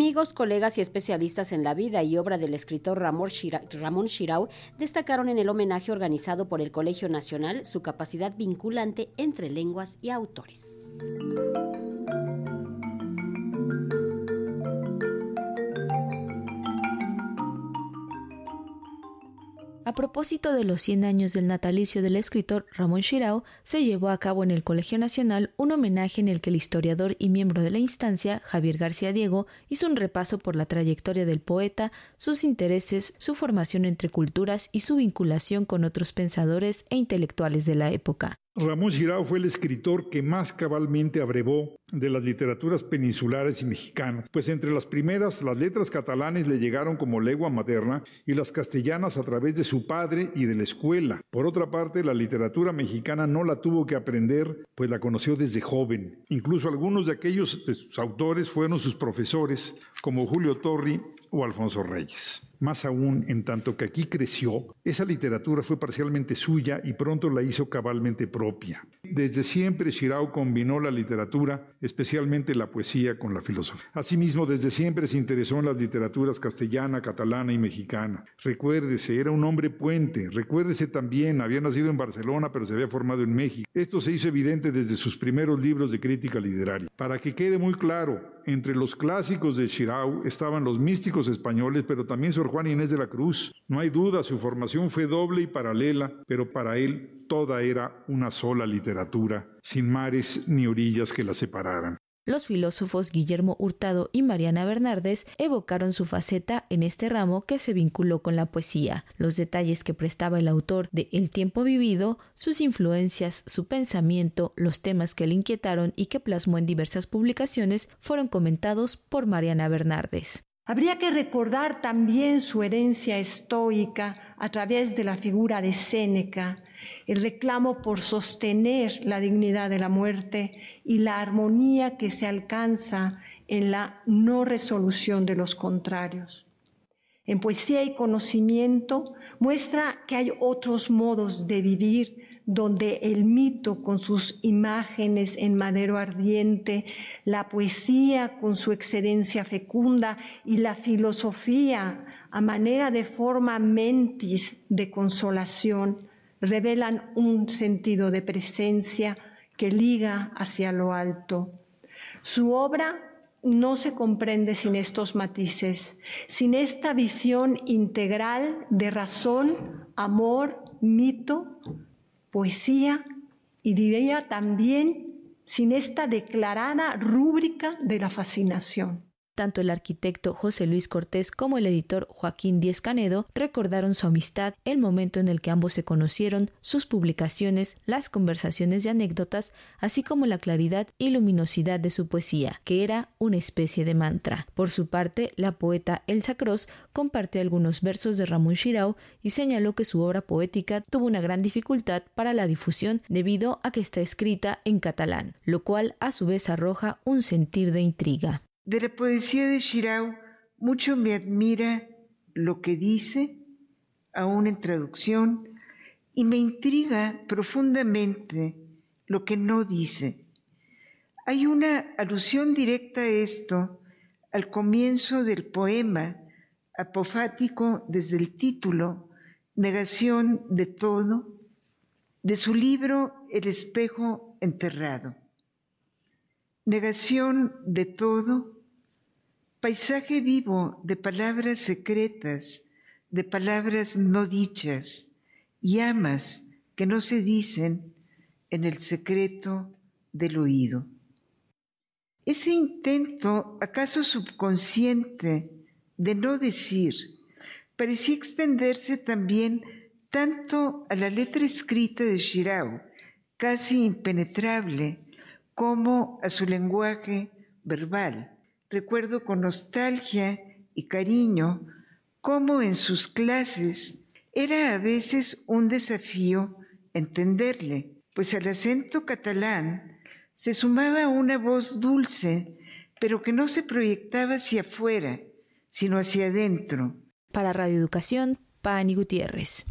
Amigos, colegas y especialistas en la vida y obra del escritor Ramón Shirau destacaron en el homenaje organizado por el Colegio Nacional su capacidad vinculante entre lenguas y autores. A propósito de los 100 años del natalicio del escritor Ramón Shirao, se llevó a cabo en el Colegio Nacional un homenaje en el que el historiador y miembro de la instancia, Javier García Diego, hizo un repaso por la trayectoria del poeta, sus intereses, su formación entre culturas y su vinculación con otros pensadores e intelectuales de la época. Ramón Girao fue el escritor que más cabalmente abrevó de las literaturas peninsulares y mexicanas, pues entre las primeras las letras catalanes le llegaron como lengua materna y las castellanas a través de su padre y de la escuela. Por otra parte, la literatura mexicana no la tuvo que aprender, pues la conoció desde joven. Incluso algunos de aquellos de sus autores fueron sus profesores, como Julio Torri o Alfonso Reyes. Más aún, en tanto que aquí creció, esa literatura fue parcialmente suya y pronto la hizo cabalmente propia. Desde siempre Shirao combinó la literatura, especialmente la poesía, con la filosofía. Asimismo, desde siempre se interesó en las literaturas castellana, catalana y mexicana. Recuérdese, era un hombre puente. Recuérdese también, había nacido en Barcelona, pero se había formado en México. Esto se hizo evidente desde sus primeros libros de crítica literaria. Para que quede muy claro, entre los clásicos de Shirao estaban los místicos españoles, pero también Sor Juan Inés de la Cruz. No hay duda, su formación fue doble y paralela, pero para él toda era una sola literatura, sin mares ni orillas que la separaran. Los filósofos Guillermo Hurtado y Mariana Bernardes evocaron su faceta en este ramo que se vinculó con la poesía, los detalles que prestaba el autor de El tiempo vivido, sus influencias, su pensamiento, los temas que le inquietaron y que plasmó en diversas publicaciones fueron comentados por Mariana Bernardes. Habría que recordar también su herencia estoica a través de la figura de Séneca, el reclamo por sostener la dignidad de la muerte y la armonía que se alcanza en la no resolución de los contrarios. En poesía y conocimiento muestra que hay otros modos de vivir donde el mito con sus imágenes en madero ardiente, la poesía con su excelencia fecunda y la filosofía a manera de forma mentis de consolación revelan un sentido de presencia que liga hacia lo alto. Su obra no se comprende sin estos matices, sin esta visión integral de razón, amor, mito, poesía y diría también sin esta declarada rúbrica de la fascinación. Tanto el arquitecto José Luis Cortés como el editor Joaquín Díez Canedo recordaron su amistad, el momento en el que ambos se conocieron, sus publicaciones, las conversaciones y anécdotas, así como la claridad y luminosidad de su poesía, que era una especie de mantra. Por su parte, la poeta Elsa Cross compartió algunos versos de Ramón Shirao y señaló que su obra poética tuvo una gran dificultad para la difusión debido a que está escrita en catalán, lo cual a su vez arroja un sentir de intriga. De la poesía de Shirao mucho me admira lo que dice, aún en traducción, y me intriga profundamente lo que no dice. Hay una alusión directa a esto al comienzo del poema, apofático desde el título, Negación de todo, de su libro El espejo enterrado. Negación de todo, paisaje vivo de palabras secretas, de palabras no dichas, llamas que no se dicen en el secreto del oído. Ese intento, acaso subconsciente, de no decir, parecía extenderse también tanto a la letra escrita de Shirao, casi impenetrable, como a su lenguaje verbal. Recuerdo con nostalgia y cariño cómo en sus clases era a veces un desafío entenderle, pues al acento catalán se sumaba una voz dulce, pero que no se proyectaba hacia afuera, sino hacia adentro. Para Radio Educación, Pani Gutiérrez.